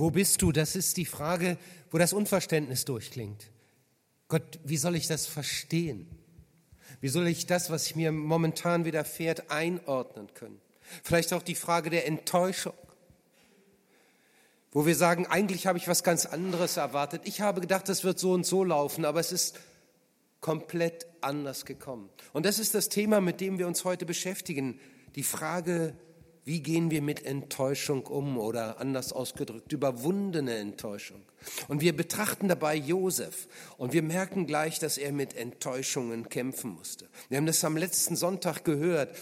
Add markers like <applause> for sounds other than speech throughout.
Wo bist du? Das ist die Frage, wo das Unverständnis durchklingt. Gott, wie soll ich das verstehen? Wie soll ich das, was mir momentan widerfährt, einordnen können? Vielleicht auch die Frage der Enttäuschung, wo wir sagen, eigentlich habe ich was ganz anderes erwartet. Ich habe gedacht, es wird so und so laufen, aber es ist komplett anders gekommen. Und das ist das Thema, mit dem wir uns heute beschäftigen. Die Frage, wie gehen wir mit Enttäuschung um oder anders ausgedrückt, überwundene Enttäuschung. Und wir betrachten dabei Josef und wir merken gleich, dass er mit Enttäuschungen kämpfen musste. Wir haben das am letzten Sonntag gehört.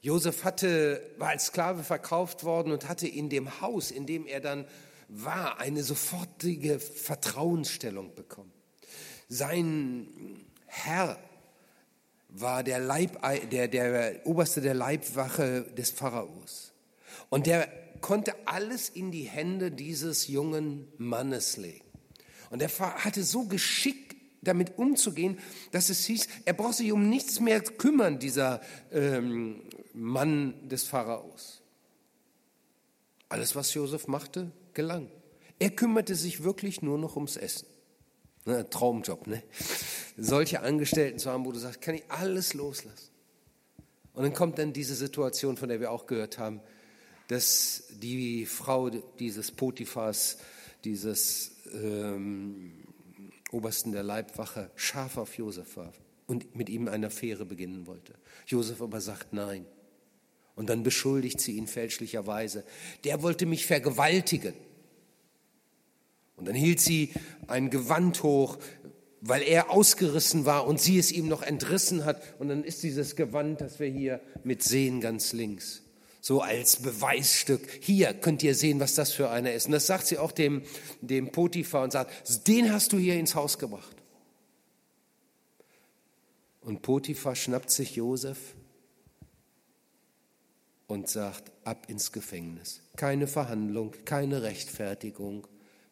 Josef hatte, war als Sklave verkauft worden und hatte in dem Haus, in dem er dann war, eine sofortige Vertrauensstellung bekommen. Sein Herr war der, Leib, der, der Oberste der Leibwache des Pharaos. Und der konnte alles in die Hände dieses jungen Mannes legen. Und er hatte so geschickt damit umzugehen, dass es hieß, er braucht sich um nichts mehr kümmern, dieser ähm, Mann des Pharaos. Alles, was Josef machte, gelang. Er kümmerte sich wirklich nur noch ums Essen. Ne, Traumjob, ne? Solche Angestellten zu haben, wo du sagst, kann ich alles loslassen. Und dann kommt dann diese Situation, von der wir auch gehört haben, dass die Frau dieses Potiphas, dieses ähm, Obersten der Leibwache, scharf auf Josef war und mit ihm eine Affäre beginnen wollte. Josef aber sagt nein. Und dann beschuldigt sie ihn fälschlicherweise. Der wollte mich vergewaltigen. Und dann hielt sie ein Gewand hoch, weil er ausgerissen war und sie es ihm noch entrissen hat. Und dann ist dieses Gewand, das wir hier mit sehen, ganz links. So als Beweisstück. Hier könnt ihr sehen, was das für einer ist. Und das sagt sie auch dem, dem Potiphar und sagt, den hast du hier ins Haus gebracht. Und Potiphar schnappt sich Josef und sagt, ab ins Gefängnis. Keine Verhandlung, keine Rechtfertigung.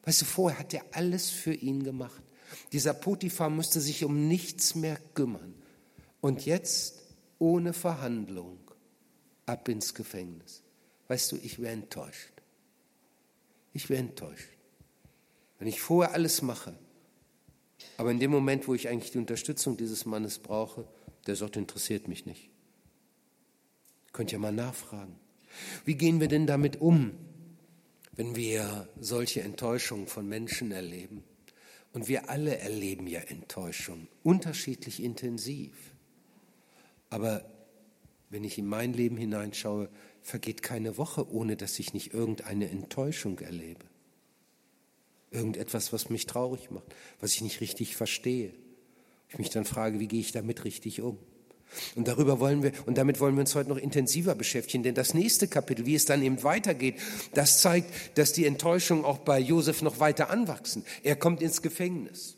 Weißt du, vorher hat er alles für ihn gemacht. Dieser Potiphar musste sich um nichts mehr kümmern. Und jetzt ohne Verhandlung ab ins Gefängnis. Weißt du, ich wäre enttäuscht. Ich wäre enttäuscht. Wenn ich vorher alles mache, aber in dem Moment, wo ich eigentlich die Unterstützung dieses Mannes brauche, der sagt, interessiert mich nicht. Könnt ihr mal nachfragen. Wie gehen wir denn damit um? Wenn wir solche Enttäuschungen von Menschen erleben. Und wir alle erleben ja Enttäuschung, unterschiedlich intensiv. Aber wenn ich in mein Leben hineinschaue, vergeht keine Woche, ohne dass ich nicht irgendeine Enttäuschung erlebe. Irgendetwas, was mich traurig macht, was ich nicht richtig verstehe. Ich mich dann frage, wie gehe ich damit richtig um? Und darüber wollen wir, und damit wollen wir uns heute noch intensiver beschäftigen, denn das nächste Kapitel, wie es dann eben weitergeht, das zeigt, dass die Enttäuschungen auch bei Josef noch weiter anwachsen. Er kommt ins Gefängnis.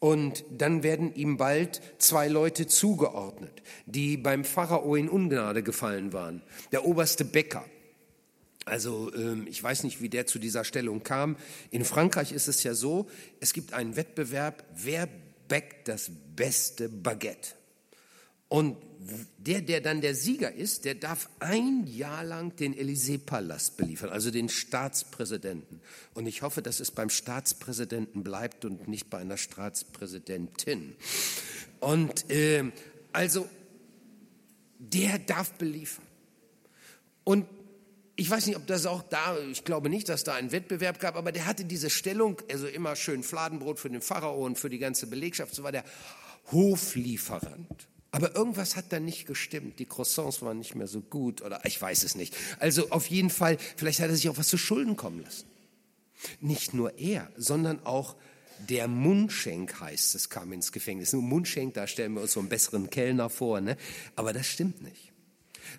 Und dann werden ihm bald zwei Leute zugeordnet, die beim Pharao in Ungnade gefallen waren. Der oberste Bäcker. Also ähm, ich weiß nicht, wie der zu dieser Stellung kam. In Frankreich ist es ja so, es gibt einen Wettbewerb, wer bäckt das beste Baguette. Und der, der dann der Sieger ist, der darf ein Jahr lang den Élysée-Palast beliefern, also den Staatspräsidenten. Und ich hoffe, dass es beim Staatspräsidenten bleibt und nicht bei einer Staatspräsidentin. Und äh, also, der darf beliefern. Und ich weiß nicht, ob das auch da, ich glaube nicht, dass da einen Wettbewerb gab, aber der hatte diese Stellung, also immer schön Fladenbrot für den Pharao und für die ganze Belegschaft, so war der Hoflieferant. Aber irgendwas hat da nicht gestimmt. Die Croissants waren nicht mehr so gut oder ich weiß es nicht. Also auf jeden Fall, vielleicht hat er sich auch was zu Schulden kommen lassen. Nicht nur er, sondern auch der Mundschenk heißt es, kam ins Gefängnis. Nur Mundschenk, da stellen wir uns so einen besseren Kellner vor, ne? aber das stimmt nicht.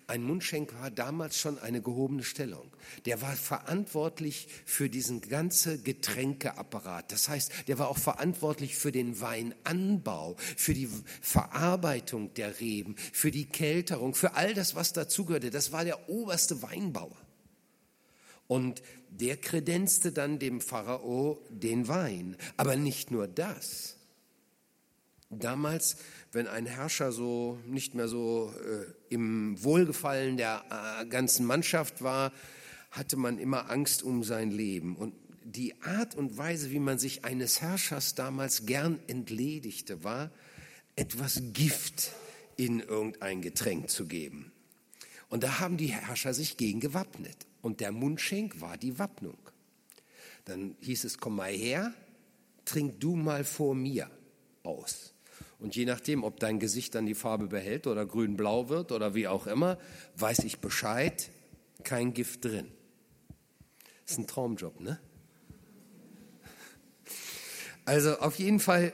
Ein Mundschenk war damals schon eine gehobene Stellung. Der war verantwortlich für diesen ganzen Getränkeapparat. Das heißt, der war auch verantwortlich für den Weinanbau, für die Verarbeitung der Reben, für die Kälterung, für all das, was dazugehörte. Das war der oberste Weinbauer. Und der kredenzte dann dem Pharao den Wein. Aber nicht nur das. Damals wenn ein Herrscher so nicht mehr so äh, im Wohlgefallen der äh, ganzen Mannschaft war, hatte man immer Angst um sein Leben. Und die Art und Weise, wie man sich eines Herrschers damals gern entledigte, war, etwas Gift in irgendein Getränk zu geben. Und da haben die Herrscher sich gegen gewappnet. Und der Mundschenk war die Wappnung. Dann hieß es, komm mal her, trink du mal vor mir aus. Und je nachdem, ob dein Gesicht dann die Farbe behält oder grün-blau wird oder wie auch immer, weiß ich Bescheid, kein Gift drin. Ist ein Traumjob, ne? Also auf jeden Fall,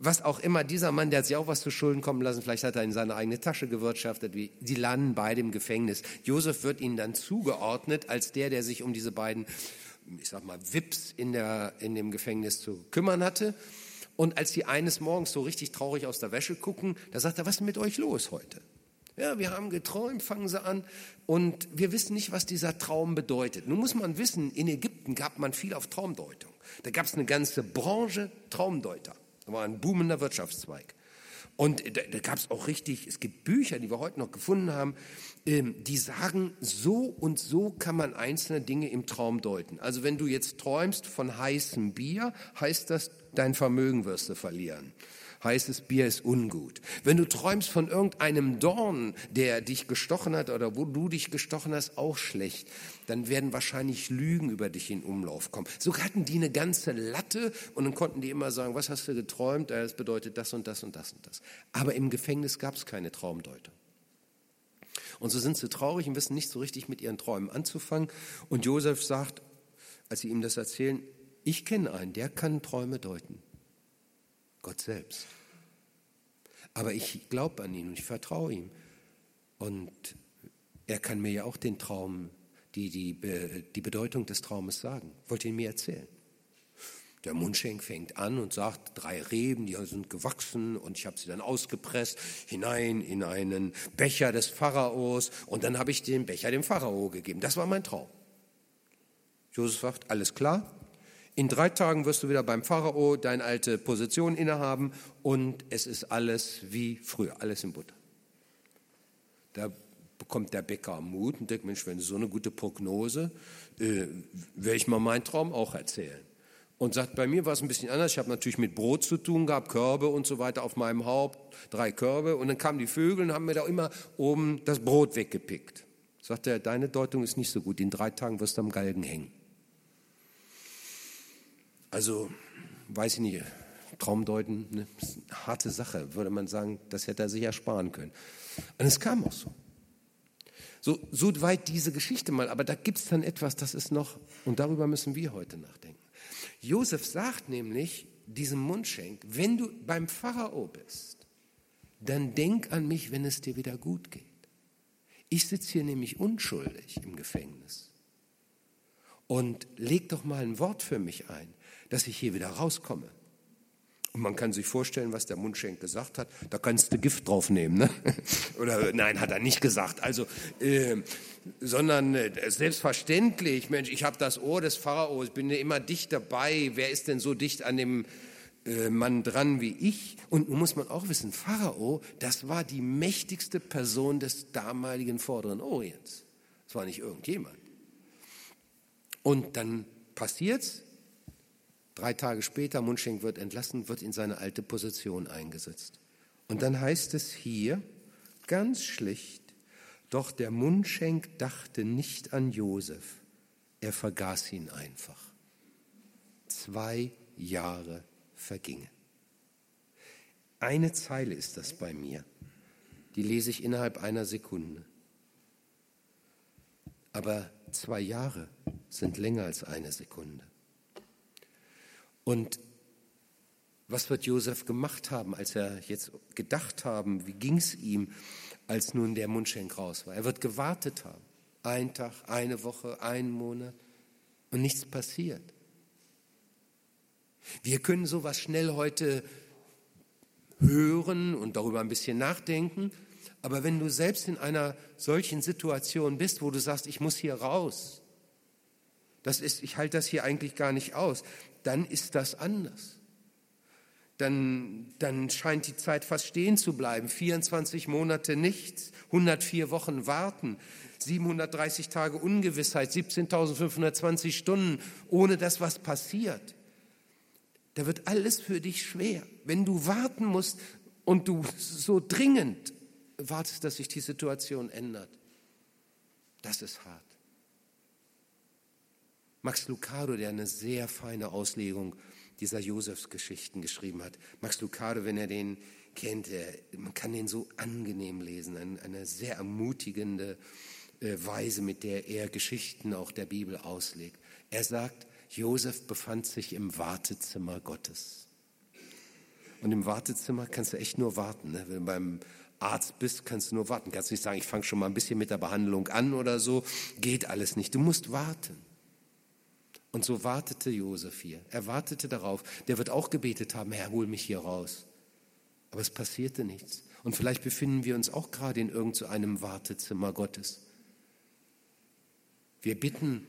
was auch immer, dieser Mann, der hat sich auch was zu Schulden kommen lassen, vielleicht hat er in seine eigene Tasche gewirtschaftet, wie, die landen beide im Gefängnis. Josef wird ihnen dann zugeordnet als der, der sich um diese beiden, ich sag mal, Wips in, der, in dem Gefängnis zu kümmern hatte. Und als die eines Morgens so richtig traurig aus der Wäsche gucken, da sagt er, was ist mit euch los heute? Ja, wir haben geträumt, fangen sie an. Und wir wissen nicht, was dieser Traum bedeutet. Nun muss man wissen, in Ägypten gab man viel auf Traumdeutung. Da gab es eine ganze Branche Traumdeuter. Da war ein boomender Wirtschaftszweig. Und da, da gab es auch richtig, es gibt Bücher, die wir heute noch gefunden haben, ähm, die sagen, so und so kann man einzelne Dinge im Traum deuten. Also wenn du jetzt träumst von heißem Bier, heißt das, dein Vermögen wirst du verlieren heißt es, Bier ist ungut. Wenn du träumst von irgendeinem Dorn, der dich gestochen hat oder wo du dich gestochen hast, auch schlecht, dann werden wahrscheinlich Lügen über dich in Umlauf kommen. So hatten die eine ganze Latte und dann konnten die immer sagen, was hast du geträumt? Das bedeutet das und das und das und das. Aber im Gefängnis gab es keine Traumdeuter. Und so sind sie traurig und wissen nicht so richtig mit ihren Träumen anzufangen. Und Josef sagt, als sie ihm das erzählen, ich kenne einen, der kann Träume deuten. Gott selbst. Aber ich glaube an ihn und ich vertraue ihm. Und er kann mir ja auch den Traum, die, die, die Bedeutung des Traumes sagen. Wollte ihn mir erzählen. Der Mundschenk fängt an und sagt, drei Reben, die sind gewachsen und ich habe sie dann ausgepresst hinein in einen Becher des Pharaos und dann habe ich den Becher dem Pharao gegeben. Das war mein Traum. Josef sagt, alles klar, in drei Tagen wirst du wieder beim Pharao deine alte Position innehaben und es ist alles wie früher, alles in Butter. Da bekommt der Bäcker Mut und denkt, Mensch, wenn so eine gute Prognose, äh, werde ich mal meinen Traum auch erzählen. Und sagt, bei mir war es ein bisschen anders. Ich habe natürlich mit Brot zu tun gehabt, Körbe und so weiter auf meinem Haupt, drei Körbe. Und dann kamen die Vögel und haben mir da immer oben das Brot weggepickt. Sagt er, deine Deutung ist nicht so gut. In drei Tagen wirst du am Galgen hängen. Also, weiß ich nicht, Traumdeuten, eine harte Sache, würde man sagen, das hätte er sich ersparen können. Und es kam auch so. So, so weit diese Geschichte mal, aber da gibt es dann etwas, das ist noch, und darüber müssen wir heute nachdenken. Josef sagt nämlich diesem Mundschenk, wenn du beim Pharao bist, dann denk an mich, wenn es dir wieder gut geht. Ich sitze hier nämlich unschuldig im Gefängnis. Und leg doch mal ein Wort für mich ein dass ich hier wieder rauskomme. Und man kann sich vorstellen, was der Mundschenk gesagt hat. Da kannst du Gift drauf nehmen. Ne? <laughs> Oder nein, hat er nicht gesagt. Also, äh, sondern äh, selbstverständlich, Mensch, ich habe das Ohr des Pharaos, bin immer dicht dabei. Wer ist denn so dicht an dem äh, Mann dran wie ich? Und nun muss man auch wissen, Pharao, das war die mächtigste Person des damaligen Vorderen Orients. Das war nicht irgendjemand. Und dann passiert's, Drei Tage später, Mundschenk wird entlassen, wird in seine alte Position eingesetzt. Und dann heißt es hier ganz schlicht, doch der Mundschenk dachte nicht an Josef, er vergaß ihn einfach. Zwei Jahre vergingen. Eine Zeile ist das bei mir, die lese ich innerhalb einer Sekunde. Aber zwei Jahre sind länger als eine Sekunde. Und was wird Josef gemacht haben, als er jetzt gedacht haben, wie ging es ihm, als nun der Mundschenk raus war? Er wird gewartet haben. Ein Tag, eine Woche, einen Monat und nichts passiert. Wir können sowas schnell heute hören und darüber ein bisschen nachdenken, aber wenn du selbst in einer solchen Situation bist, wo du sagst, ich muss hier raus, das ist, ich halte das hier eigentlich gar nicht aus, dann ist das anders. dann, dann scheint die Zeit fast stehen zu bleiben. 24 Monate nichts, 104 Wochen warten, 730 Tage Ungewissheit, 17.520 Stunden, ohne dass was passiert. Da wird alles für dich schwer. Wenn du warten musst und du so dringend wartest, dass sich die Situation ändert, das ist hart. Max Lucado, der eine sehr feine Auslegung dieser Josefsgeschichten geschrieben hat. Max Lucado, wenn er den kennt, er, man kann den so angenehm lesen, eine, eine sehr ermutigende äh, Weise, mit der er Geschichten auch der Bibel auslegt. Er sagt, Josef befand sich im Wartezimmer Gottes. Und im Wartezimmer kannst du echt nur warten. Ne? Wenn du beim Arzt bist, kannst du nur warten. Kannst nicht sagen, ich fange schon mal ein bisschen mit der Behandlung an oder so. Geht alles nicht. Du musst warten. Und so wartete Josef hier. Er wartete darauf. Der wird auch gebetet haben, Herr, hol mich hier raus. Aber es passierte nichts. Und vielleicht befinden wir uns auch gerade in irgendeinem so Wartezimmer Gottes. Wir bitten,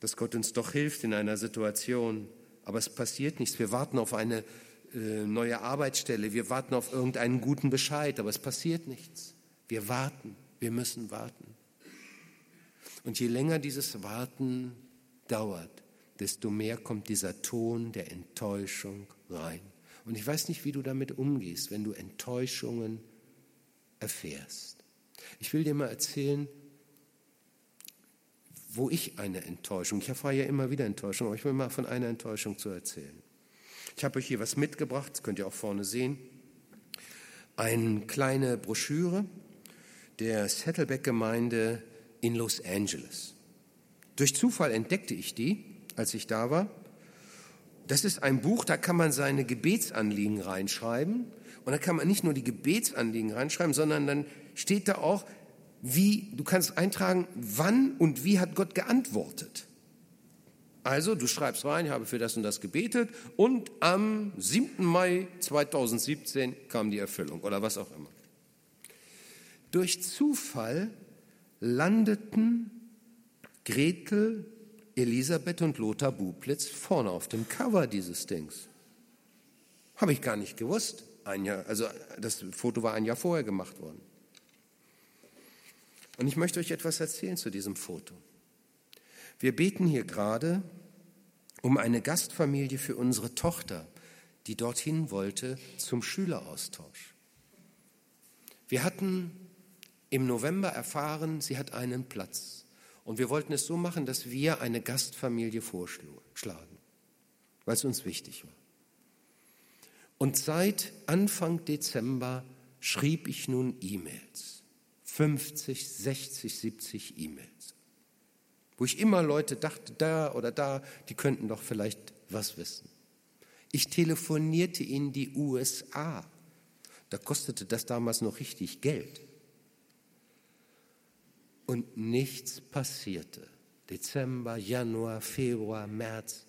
dass Gott uns doch hilft in einer Situation, aber es passiert nichts. Wir warten auf eine äh, neue Arbeitsstelle, wir warten auf irgendeinen guten Bescheid, aber es passiert nichts. Wir warten, wir müssen warten. Und je länger dieses Warten dauert, desto mehr kommt dieser Ton der Enttäuschung rein. Und ich weiß nicht, wie du damit umgehst, wenn du Enttäuschungen erfährst. Ich will dir mal erzählen, wo ich eine Enttäuschung, ich erfahre ja immer wieder Enttäuschung, aber ich will mal von einer Enttäuschung zu erzählen. Ich habe euch hier was mitgebracht, das könnt ihr auch vorne sehen. Eine kleine Broschüre der Saddleback-Gemeinde in Los Angeles. Durch Zufall entdeckte ich die, als ich da war. Das ist ein Buch, da kann man seine Gebetsanliegen reinschreiben. Und da kann man nicht nur die Gebetsanliegen reinschreiben, sondern dann steht da auch, wie, du kannst eintragen, wann und wie hat Gott geantwortet. Also, du schreibst rein, ich habe für das und das gebetet und am 7. Mai 2017 kam die Erfüllung oder was auch immer. Durch Zufall landeten Gretel, Elisabeth und Lothar Bublitz vorne auf dem Cover dieses Dings. Habe ich gar nicht gewusst. Ein Jahr, also das Foto war ein Jahr vorher gemacht worden. Und ich möchte euch etwas erzählen zu diesem Foto. Wir beten hier gerade um eine Gastfamilie für unsere Tochter, die dorthin wollte zum Schüleraustausch. Wir hatten im November erfahren, sie hat einen Platz. Und wir wollten es so machen, dass wir eine Gastfamilie vorschlagen, weil es uns wichtig war. Und seit Anfang Dezember schrieb ich nun E-Mails. 50, 60, 70 E-Mails. Wo ich immer Leute dachte, da oder da, die könnten doch vielleicht was wissen. Ich telefonierte in die USA. Da kostete das damals noch richtig Geld und nichts passierte. Dezember, Januar, Februar, März,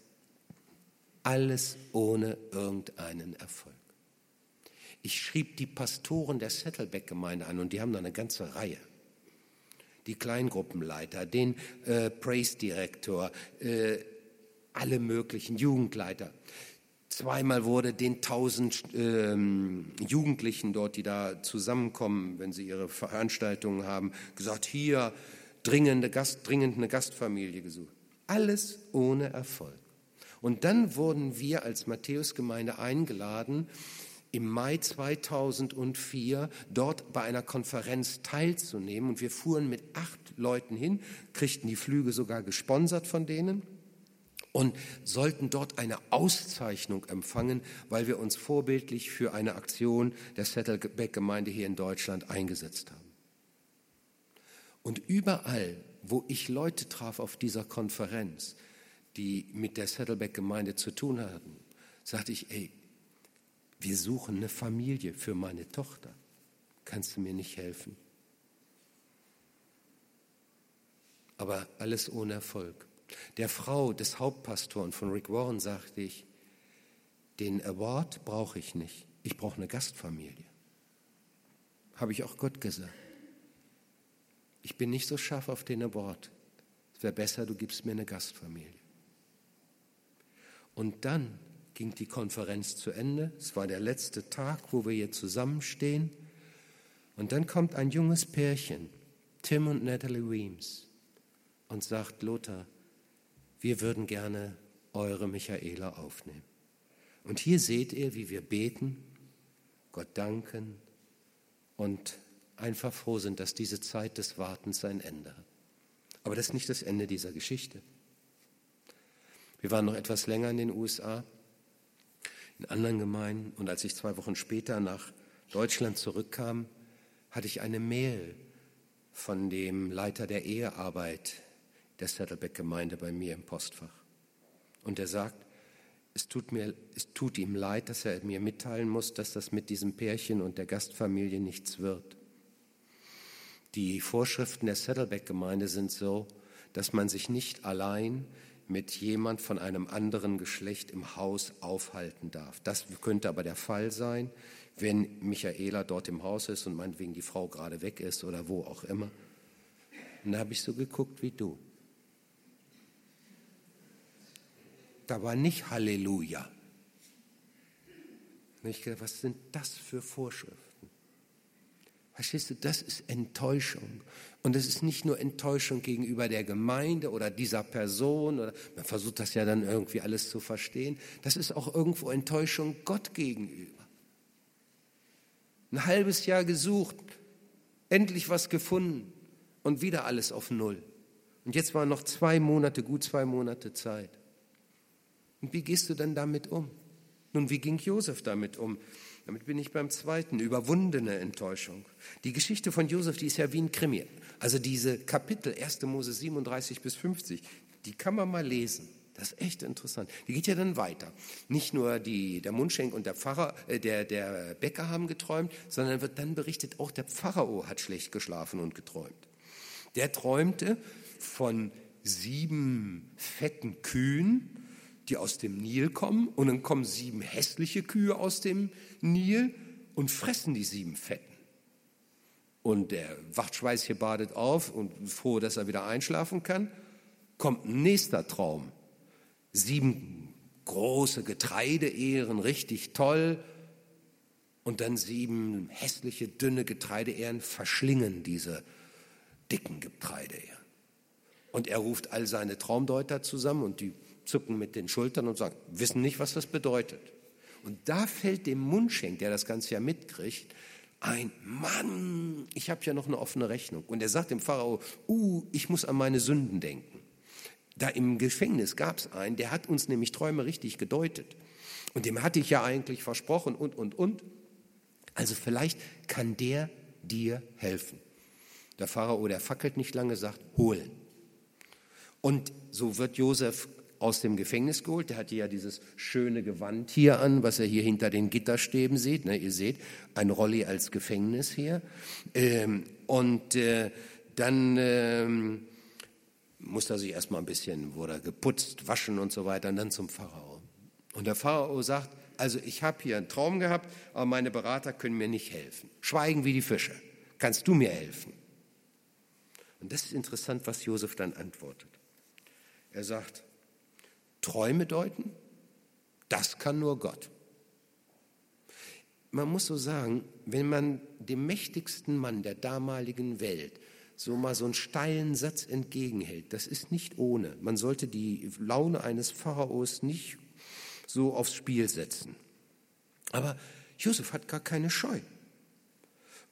alles ohne irgendeinen Erfolg. Ich schrieb die Pastoren der Settleback-Gemeinde an und die haben da eine ganze Reihe. Die Kleingruppenleiter, den äh, Praise-Direktor, äh, alle möglichen Jugendleiter. Zweimal wurde den tausend ähm, Jugendlichen dort, die da zusammenkommen, wenn sie ihre Veranstaltungen haben, gesagt, hier dringende Gast, dringend eine Gastfamilie gesucht. Alles ohne Erfolg. Und dann wurden wir als Matthäusgemeinde eingeladen, im Mai 2004 dort bei einer Konferenz teilzunehmen. Und wir fuhren mit acht Leuten hin, kriegten die Flüge sogar gesponsert von denen und sollten dort eine Auszeichnung empfangen, weil wir uns vorbildlich für eine Aktion der Saddleback-Gemeinde hier in Deutschland eingesetzt haben. Und überall, wo ich Leute traf auf dieser Konferenz, die mit der Saddleback-Gemeinde zu tun hatten, sagte ich, ey, wir suchen eine Familie für meine Tochter. Kannst du mir nicht helfen? Aber alles ohne Erfolg. Der Frau des Hauptpastoren von Rick Warren sagte ich, den Award brauche ich nicht, ich brauche eine Gastfamilie. Habe ich auch Gott gesagt. Ich bin nicht so scharf auf den Award. Es wäre besser, du gibst mir eine Gastfamilie. Und dann ging die Konferenz zu Ende. Es war der letzte Tag, wo wir hier zusammenstehen. Und dann kommt ein junges Pärchen, Tim und Natalie Weems, und sagt, Lothar, wir würden gerne eure Michaela aufnehmen. Und hier seht ihr, wie wir beten, Gott danken und einfach froh sind, dass diese Zeit des Wartens ein Ende hat. Aber das ist nicht das Ende dieser Geschichte. Wir waren noch etwas länger in den USA, in anderen Gemeinden. Und als ich zwei Wochen später nach Deutschland zurückkam, hatte ich eine Mail von dem Leiter der Ehearbeit der Saddleback-Gemeinde bei mir im Postfach. Und er sagt, es tut, mir, es tut ihm leid, dass er mir mitteilen muss, dass das mit diesem Pärchen und der Gastfamilie nichts wird. Die Vorschriften der Saddleback-Gemeinde sind so, dass man sich nicht allein mit jemand von einem anderen Geschlecht im Haus aufhalten darf. Das könnte aber der Fall sein, wenn Michaela dort im Haus ist und meinetwegen die Frau gerade weg ist oder wo auch immer. Und da habe ich so geguckt wie du. Da war nicht Halleluja. Und ich gedacht, was sind das für Vorschriften? Verstehst du, das ist Enttäuschung. Und es ist nicht nur Enttäuschung gegenüber der Gemeinde oder dieser Person, oder man versucht das ja dann irgendwie alles zu verstehen. Das ist auch irgendwo Enttäuschung Gott gegenüber. Ein halbes Jahr gesucht, endlich was gefunden und wieder alles auf Null. Und jetzt waren noch zwei Monate, gut zwei Monate Zeit. Und wie gehst du dann damit um? Nun, wie ging Josef damit um? Damit bin ich beim zweiten, überwundene Enttäuschung. Die Geschichte von Josef, die ist ja wie ein Krimi. Also diese Kapitel 1. Mose 37 bis 50, die kann man mal lesen. Das ist echt interessant. Die geht ja dann weiter. Nicht nur die, der Mundschenk und der Pfarrer, äh, der, der Bäcker haben geträumt, sondern wird dann berichtet, auch der Pharao hat schlecht geschlafen und geträumt. Der träumte von sieben fetten Kühen, die aus dem Nil kommen, und dann kommen sieben hässliche Kühe aus dem Nil und fressen die sieben Fetten. Und der Wachtschweiß hier badet auf und froh, dass er wieder einschlafen kann, kommt ein nächster Traum. Sieben große Getreideehren, richtig toll. Und dann sieben hässliche, dünne Getreideehren verschlingen diese dicken Getreideehren. Und er ruft all seine Traumdeuter zusammen und die zucken mit den Schultern und sagen, wissen nicht, was das bedeutet. Und da fällt dem Mundschenk, der das Ganze ja mitkriegt, ein Mann, ich habe ja noch eine offene Rechnung. Und er sagt dem Pharao, uh, ich muss an meine Sünden denken. Da im Gefängnis gab es einen, der hat uns nämlich Träume richtig gedeutet. Und dem hatte ich ja eigentlich versprochen und, und, und. Also vielleicht kann der dir helfen. Der Pharao, der fackelt nicht lange, sagt, holen. Und so wird Josef aus dem Gefängnis geholt. Der hatte ja dieses schöne Gewand hier an, was er hier hinter den Gitterstäben sieht. Ne, ihr seht, ein Rolli als Gefängnis hier. Ähm, und äh, dann ähm, musste er sich erstmal ein bisschen, wurde geputzt, waschen und so weiter, und dann zum Pharao. Und der Pharao sagt, also ich habe hier einen Traum gehabt, aber meine Berater können mir nicht helfen. Schweigen wie die Fische. Kannst du mir helfen? Und das ist interessant, was Josef dann antwortet. Er sagt, Träume deuten? Das kann nur Gott. Man muss so sagen, wenn man dem mächtigsten Mann der damaligen Welt so mal so einen steilen Satz entgegenhält, das ist nicht ohne. Man sollte die Laune eines Pharaos nicht so aufs Spiel setzen. Aber Josef hat gar keine Scheu.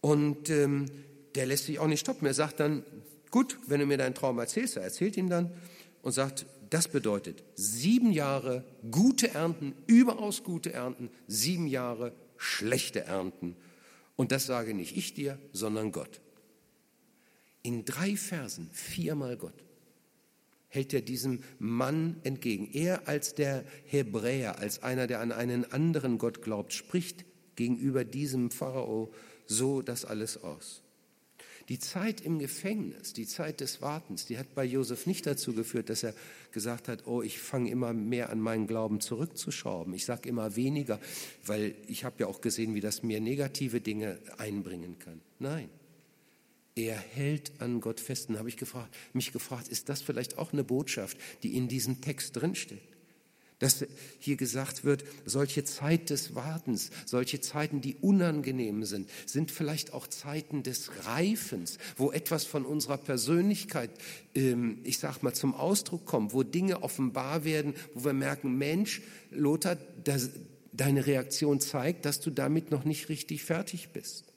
Und ähm, der lässt sich auch nicht stoppen. Er sagt dann, gut, wenn du mir deinen Traum erzählst, er erzählt ihm dann und sagt, das bedeutet sieben Jahre gute Ernten, überaus gute Ernten, sieben Jahre schlechte Ernten. Und das sage nicht ich dir, sondern Gott. In drei Versen, viermal Gott, hält er diesem Mann entgegen. Er als der Hebräer, als einer, der an einen anderen Gott glaubt, spricht gegenüber diesem Pharao so das alles aus. Die Zeit im Gefängnis, die Zeit des Wartens, die hat bei Josef nicht dazu geführt, dass er gesagt hat, oh, ich fange immer mehr an meinen Glauben zurückzuschrauben. Ich sage immer weniger, weil ich habe ja auch gesehen, wie das mir negative Dinge einbringen kann. Nein, er hält an Gott fest. Und habe ich gefragt, mich gefragt, ist das vielleicht auch eine Botschaft, die in diesem Text drinsteckt? Dass hier gesagt wird, solche Zeit des Wartens, solche Zeiten, die unangenehm sind, sind vielleicht auch Zeiten des Reifens, wo etwas von unserer Persönlichkeit, ähm, ich sag mal, zum Ausdruck kommt, wo Dinge offenbar werden, wo wir merken, Mensch, Lothar, das, deine Reaktion zeigt, dass du damit noch nicht richtig fertig bist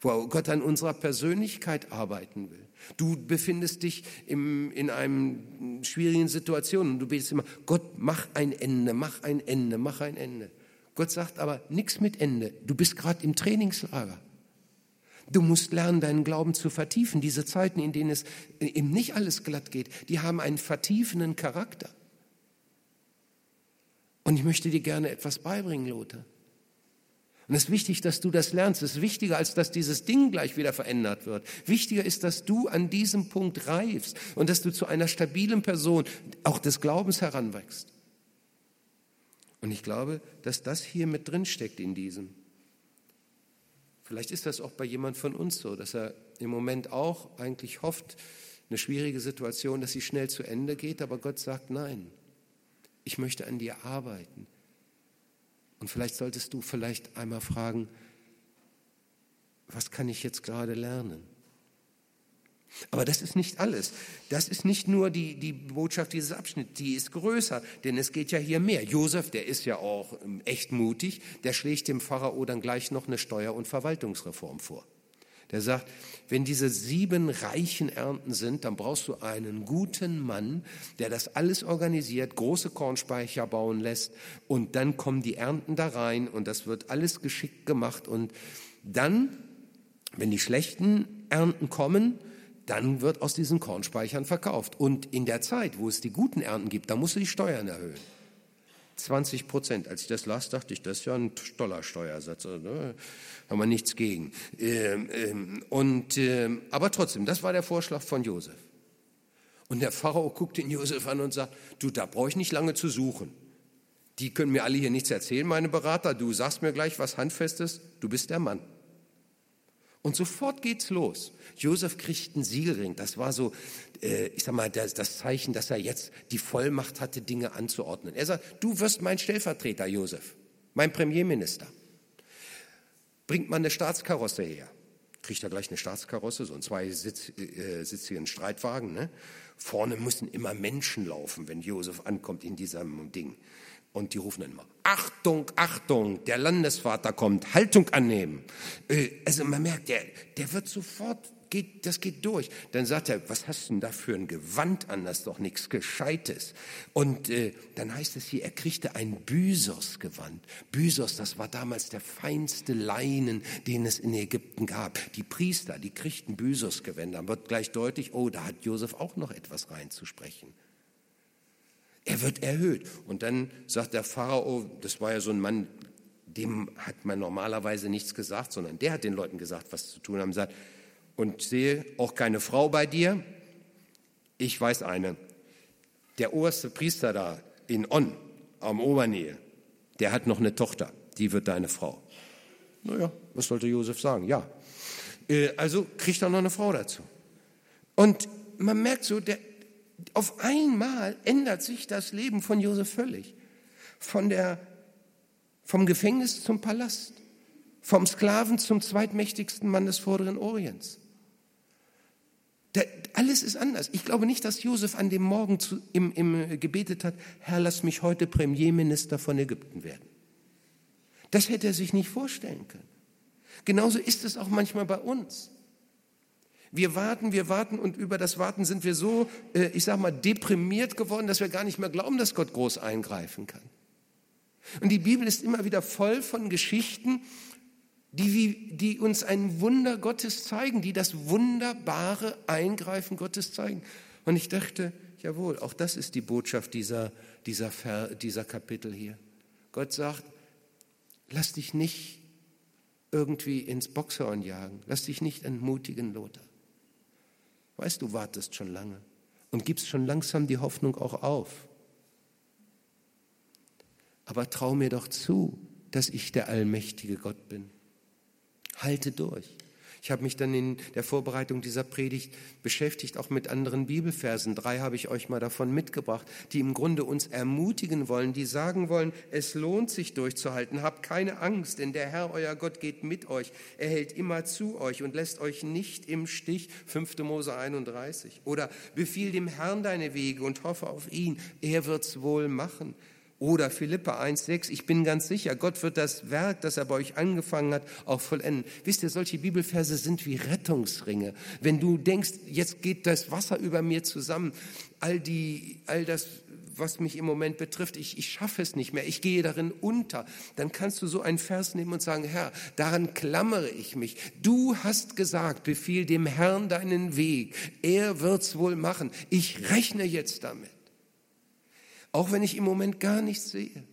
wo Gott an unserer Persönlichkeit arbeiten will. Du befindest dich im, in einer schwierigen Situation und du betest immer, Gott, mach ein Ende, mach ein Ende, mach ein Ende. Gott sagt aber, nichts mit Ende. Du bist gerade im Trainingslager. Du musst lernen, deinen Glauben zu vertiefen. Diese Zeiten, in denen es eben nicht alles glatt geht, die haben einen vertiefenden Charakter. Und ich möchte dir gerne etwas beibringen, Lothar. Und es ist wichtig, dass du das lernst. Es ist wichtiger, als dass dieses Ding gleich wieder verändert wird. Wichtiger ist, dass du an diesem Punkt reifst und dass du zu einer stabilen Person auch des Glaubens heranwächst. Und ich glaube, dass das hier mit drin steckt in diesem. Vielleicht ist das auch bei jemand von uns so, dass er im Moment auch eigentlich hofft, eine schwierige Situation, dass sie schnell zu Ende geht, aber Gott sagt, nein, ich möchte an dir arbeiten. Und vielleicht solltest du vielleicht einmal fragen, was kann ich jetzt gerade lernen? Aber das ist nicht alles. Das ist nicht nur die, die Botschaft dieses Abschnitts, die ist größer, denn es geht ja hier mehr. Josef, der ist ja auch ähm, echt mutig, der schlägt dem Pharao dann gleich noch eine Steuer- und Verwaltungsreform vor. Der sagt, wenn diese sieben reichen Ernten sind, dann brauchst du einen guten Mann, der das alles organisiert, große Kornspeicher bauen lässt und dann kommen die Ernten da rein und das wird alles geschickt gemacht und dann, wenn die schlechten Ernten kommen, dann wird aus diesen Kornspeichern verkauft. Und in der Zeit, wo es die guten Ernten gibt, da musst du die Steuern erhöhen. 20 Prozent. Als ich das las, dachte ich, das ist ja ein toller Steuersatz. Also, ne? Haben wir nichts gegen. Ähm, ähm, und, ähm, aber trotzdem, das war der Vorschlag von Josef. Und der Pharao guckt den Josef an und sagt, du, da brauche ich nicht lange zu suchen. Die können mir alle hier nichts erzählen, meine Berater. Du sagst mir gleich was Handfestes. Du bist der Mann. Und sofort geht's los. Josef kriegt einen Siegelring. Das war so, ich sag mal, das, das, Zeichen, dass er jetzt die Vollmacht hatte, Dinge anzuordnen. Er sagt, du wirst mein Stellvertreter, Josef, mein Premierminister. Bringt man eine Staatskarosse her. Kriegt er gleich eine Staatskarosse, so einen zweisitzigen äh, Streitwagen. Ne? Vorne müssen immer Menschen laufen, wenn Josef ankommt in diesem Ding. Und die rufen dann immer, Achtung, Achtung, der Landesvater kommt, Haltung annehmen. Äh, also man merkt, der, der wird sofort, geht, das geht durch. Dann sagt er, was hast du denn da für ein Gewand an, das ist doch nichts Gescheites. Und äh, dann heißt es hier, er kriegte ein Bysos-Gewand. Bysos, das war damals der feinste Leinen, den es in Ägypten gab. Die Priester, die kriegten Bysos-Gewänder. Wird gleich deutlich, oh, da hat Josef auch noch etwas reinzusprechen. Er wird erhöht. Und dann sagt der Pharao, das war ja so ein Mann, dem hat man normalerweise nichts gesagt, sondern der hat den Leuten gesagt, was zu tun haben, sagt, und sehe auch keine Frau bei dir. Ich weiß eine. Der oberste Priester da in On, am Obernähe, der hat noch eine Tochter, die wird deine Frau. Naja, was sollte Josef sagen? Ja. Äh, also kriegt er noch eine Frau dazu. Und man merkt so, der, auf einmal ändert sich das Leben von Josef völlig. Von der, vom Gefängnis zum Palast, vom Sklaven zum zweitmächtigsten Mann des vorderen Orients. Der, alles ist anders. Ich glaube nicht, dass Josef an dem Morgen zu, im, im, gebetet hat, Herr, lass mich heute Premierminister von Ägypten werden. Das hätte er sich nicht vorstellen können. Genauso ist es auch manchmal bei uns. Wir warten, wir warten und über das Warten sind wir so, äh, ich sag mal, deprimiert geworden, dass wir gar nicht mehr glauben, dass Gott groß eingreifen kann. Und die Bibel ist immer wieder voll von Geschichten, die, die uns ein Wunder Gottes zeigen, die das wunderbare Eingreifen Gottes zeigen. Und ich dachte, jawohl, auch das ist die Botschaft dieser, dieser, dieser Kapitel hier. Gott sagt, lass dich nicht irgendwie ins Boxhorn jagen, lass dich nicht entmutigen, Lothar. Weißt du, wartest schon lange und gibst schon langsam die Hoffnung auch auf. Aber trau mir doch zu, dass ich der allmächtige Gott bin. Halte durch. Ich habe mich dann in der Vorbereitung dieser Predigt beschäftigt, auch mit anderen Bibelversen. Drei habe ich euch mal davon mitgebracht, die im Grunde uns ermutigen wollen, die sagen wollen, es lohnt sich durchzuhalten. Habt keine Angst, denn der Herr, euer Gott, geht mit euch. Er hält immer zu euch und lässt euch nicht im Stich. 5. Mose 31. Oder befiehl dem Herrn deine Wege und hoffe auf ihn. Er wird's wohl machen. Oder Philippa 1,6, ich bin ganz sicher, Gott wird das Werk, das er bei euch angefangen hat, auch vollenden. Wisst ihr, solche Bibelverse sind wie Rettungsringe. Wenn du denkst, jetzt geht das Wasser über mir zusammen, all die, all das, was mich im Moment betrifft, ich, ich schaffe es nicht mehr, ich gehe darin unter, dann kannst du so einen Vers nehmen und sagen, Herr, daran klammere ich mich. Du hast gesagt, befiehl dem Herrn deinen Weg. Er wird's wohl machen. Ich rechne jetzt damit auch wenn ich im Moment gar nichts sehe.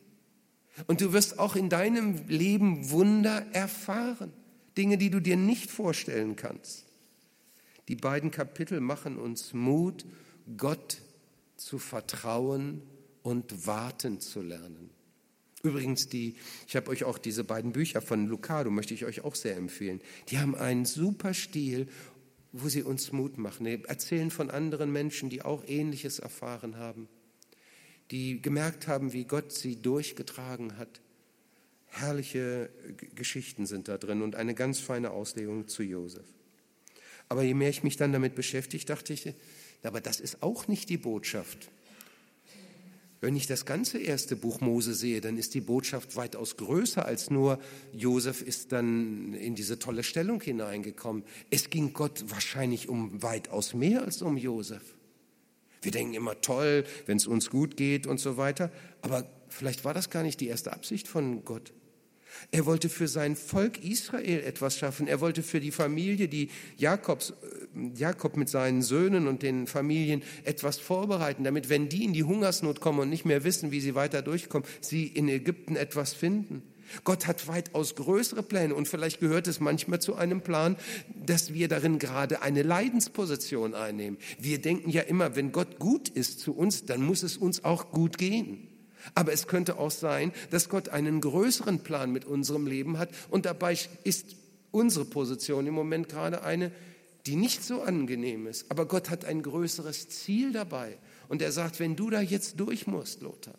Und du wirst auch in deinem Leben Wunder erfahren, Dinge, die du dir nicht vorstellen kannst. Die beiden Kapitel machen uns Mut, Gott zu vertrauen und warten zu lernen. Übrigens, die, ich habe euch auch diese beiden Bücher von Lucado, möchte ich euch auch sehr empfehlen. Die haben einen super Stil, wo sie uns Mut machen. Erzählen von anderen Menschen, die auch Ähnliches erfahren haben die gemerkt haben, wie Gott sie durchgetragen hat. Herrliche Geschichten sind da drin und eine ganz feine Auslegung zu Josef. Aber je mehr ich mich dann damit beschäftigt, dachte ich, aber das ist auch nicht die Botschaft. Wenn ich das ganze erste Buch Mose sehe, dann ist die Botschaft weitaus größer als nur Josef ist dann in diese tolle Stellung hineingekommen. Es ging Gott wahrscheinlich um weitaus mehr als um Josef. Wir denken immer toll, wenn es uns gut geht und so weiter. Aber vielleicht war das gar nicht die erste Absicht von Gott. Er wollte für sein Volk Israel etwas schaffen. Er wollte für die Familie, die Jakobs, äh, Jakob mit seinen Söhnen und den Familien etwas vorbereiten, damit, wenn die in die Hungersnot kommen und nicht mehr wissen, wie sie weiter durchkommen, sie in Ägypten etwas finden. Gott hat weitaus größere Pläne und vielleicht gehört es manchmal zu einem Plan, dass wir darin gerade eine Leidensposition einnehmen. Wir denken ja immer, wenn Gott gut ist zu uns, dann muss es uns auch gut gehen. Aber es könnte auch sein, dass Gott einen größeren Plan mit unserem Leben hat und dabei ist unsere Position im Moment gerade eine, die nicht so angenehm ist. Aber Gott hat ein größeres Ziel dabei. Und er sagt, wenn du da jetzt durch musst, Lothar,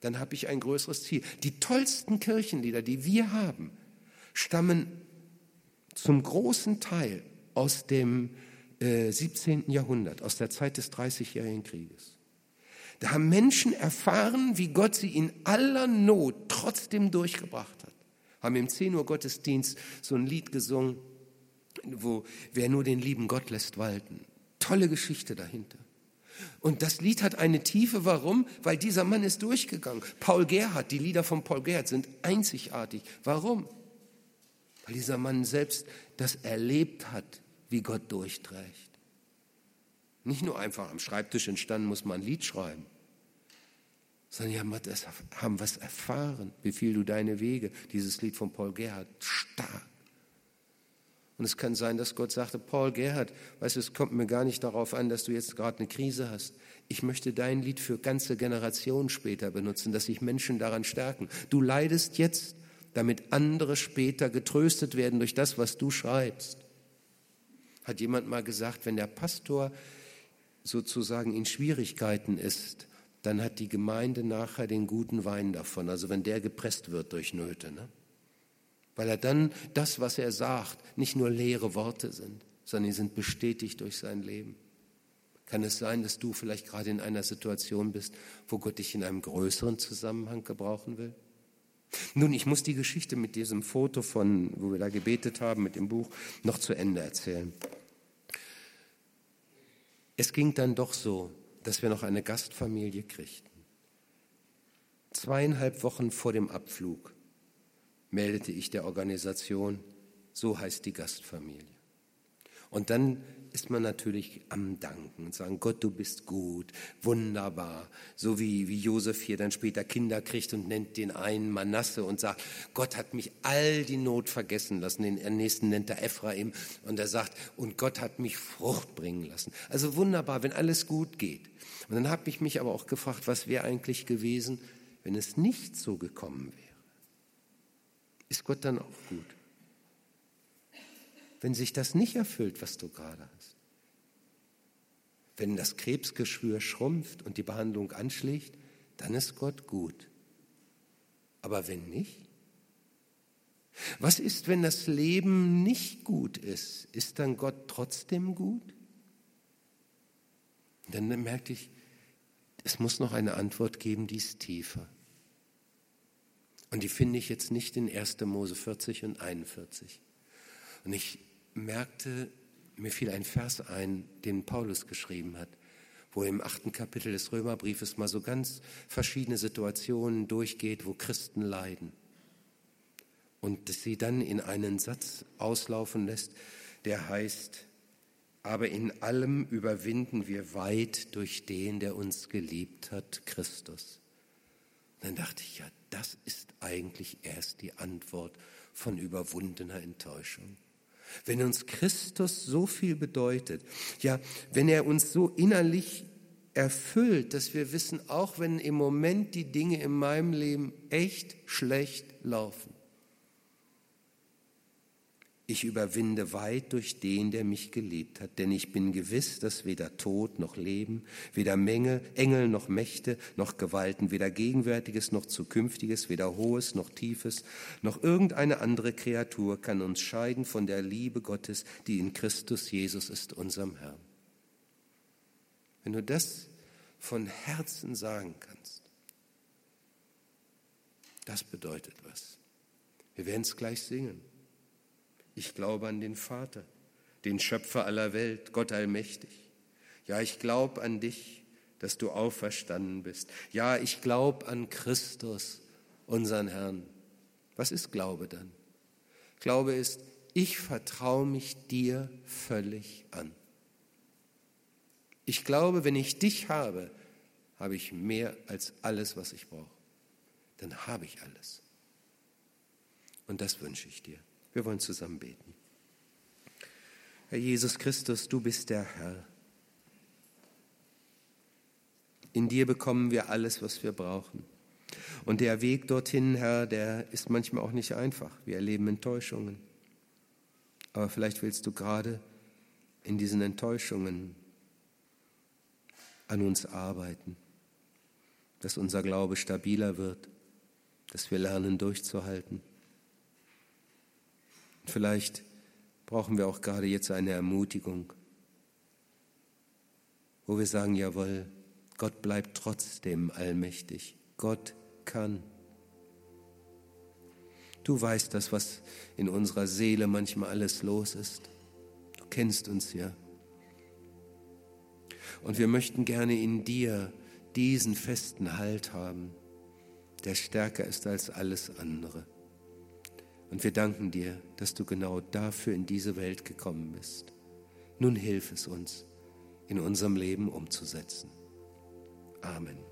dann habe ich ein größeres Ziel. Die tollsten Kirchenlieder, die wir haben, stammen zum großen Teil aus dem äh, 17. Jahrhundert, aus der Zeit des Dreißigjährigen Krieges. Da haben Menschen erfahren, wie Gott sie in aller Not trotzdem durchgebracht hat. Haben im 10 Uhr Gottesdienst so ein Lied gesungen, wo wer nur den lieben Gott lässt walten. Tolle Geschichte dahinter. Und das Lied hat eine Tiefe. Warum? Weil dieser Mann ist durchgegangen. Paul Gerhardt, die Lieder von Paul Gerhardt sind einzigartig. Warum? Weil dieser Mann selbst das erlebt hat, wie Gott durchträgt. Nicht nur einfach am Schreibtisch entstanden, muss man ein Lied schreiben, sondern haben was erfahren. Befiehl du deine Wege. Dieses Lied von Paul Gerhardt, stark. Und es kann sein, dass Gott sagte, Paul Gerhard, weißt du, es kommt mir gar nicht darauf an, dass du jetzt gerade eine Krise hast. Ich möchte dein Lied für ganze Generationen später benutzen, dass sich Menschen daran stärken. Du leidest jetzt, damit andere später getröstet werden durch das, was du schreibst. Hat jemand mal gesagt, wenn der Pastor sozusagen in Schwierigkeiten ist, dann hat die Gemeinde nachher den guten Wein davon, also wenn der gepresst wird durch Nöte. Ne? Weil er dann das, was er sagt, nicht nur leere Worte sind, sondern die sind bestätigt durch sein Leben. Kann es sein, dass du vielleicht gerade in einer Situation bist, wo Gott dich in einem größeren Zusammenhang gebrauchen will? Nun, ich muss die Geschichte mit diesem Foto von, wo wir da gebetet haben, mit dem Buch, noch zu Ende erzählen. Es ging dann doch so, dass wir noch eine Gastfamilie kriegten. Zweieinhalb Wochen vor dem Abflug meldete ich der Organisation, so heißt die Gastfamilie. Und dann ist man natürlich am Danken und sagen, Gott, du bist gut, wunderbar. So wie, wie Josef hier dann später Kinder kriegt und nennt den einen Manasse und sagt, Gott hat mich all die Not vergessen lassen. Den nächsten nennt er Ephraim und er sagt, und Gott hat mich Frucht bringen lassen. Also wunderbar, wenn alles gut geht. Und dann habe ich mich aber auch gefragt, was wäre eigentlich gewesen, wenn es nicht so gekommen wäre ist Gott dann auch gut? wenn sich das nicht erfüllt, was du gerade hast? Wenn das Krebsgeschwür schrumpft und die Behandlung anschlägt, dann ist Gott gut. Aber wenn nicht? Was ist, wenn das Leben nicht gut ist? Ist dann Gott trotzdem gut? Dann merkte ich, es muss noch eine Antwort geben, die ist tiefer. Und die finde ich jetzt nicht in 1. Mose 40 und 41. Und ich merkte, mir fiel ein Vers ein, den Paulus geschrieben hat, wo er im achten Kapitel des Römerbriefes mal so ganz verschiedene Situationen durchgeht, wo Christen leiden. Und sie dann in einen Satz auslaufen lässt, der heißt, aber in allem überwinden wir weit durch den, der uns geliebt hat, Christus. dann dachte ich, ja, das ist eigentlich erst die Antwort von überwundener Enttäuschung. Wenn uns Christus so viel bedeutet, ja, wenn er uns so innerlich erfüllt, dass wir wissen, auch wenn im Moment die Dinge in meinem Leben echt schlecht laufen, ich überwinde weit durch den, der mich geliebt hat, denn ich bin gewiss, dass weder Tod noch Leben, weder Menge, Engel noch Mächte noch Gewalten, weder Gegenwärtiges noch Zukünftiges, weder Hohes noch Tiefes, noch irgendeine andere Kreatur kann uns scheiden von der Liebe Gottes, die in Christus Jesus ist, unserem Herrn. Wenn du das von Herzen sagen kannst, das bedeutet was. Wir werden es gleich singen. Ich glaube an den Vater, den Schöpfer aller Welt, Gott allmächtig. Ja, ich glaube an dich, dass du auferstanden bist. Ja, ich glaube an Christus, unseren Herrn. Was ist Glaube dann? Glaube ist, ich vertraue mich dir völlig an. Ich glaube, wenn ich dich habe, habe ich mehr als alles, was ich brauche. Dann habe ich alles. Und das wünsche ich dir. Wir wollen zusammen beten. Herr Jesus Christus, du bist der Herr. In dir bekommen wir alles, was wir brauchen. Und der Weg dorthin, Herr, der ist manchmal auch nicht einfach. Wir erleben Enttäuschungen. Aber vielleicht willst du gerade in diesen Enttäuschungen an uns arbeiten, dass unser Glaube stabiler wird, dass wir lernen durchzuhalten Vielleicht brauchen wir auch gerade jetzt eine Ermutigung, wo wir sagen, jawohl, Gott bleibt trotzdem allmächtig. Gott kann. Du weißt das, was in unserer Seele manchmal alles los ist. Du kennst uns ja. Und wir möchten gerne in dir diesen festen Halt haben, der stärker ist als alles andere. Und wir danken dir, dass du genau dafür in diese Welt gekommen bist. Nun hilf es uns, in unserem Leben umzusetzen. Amen.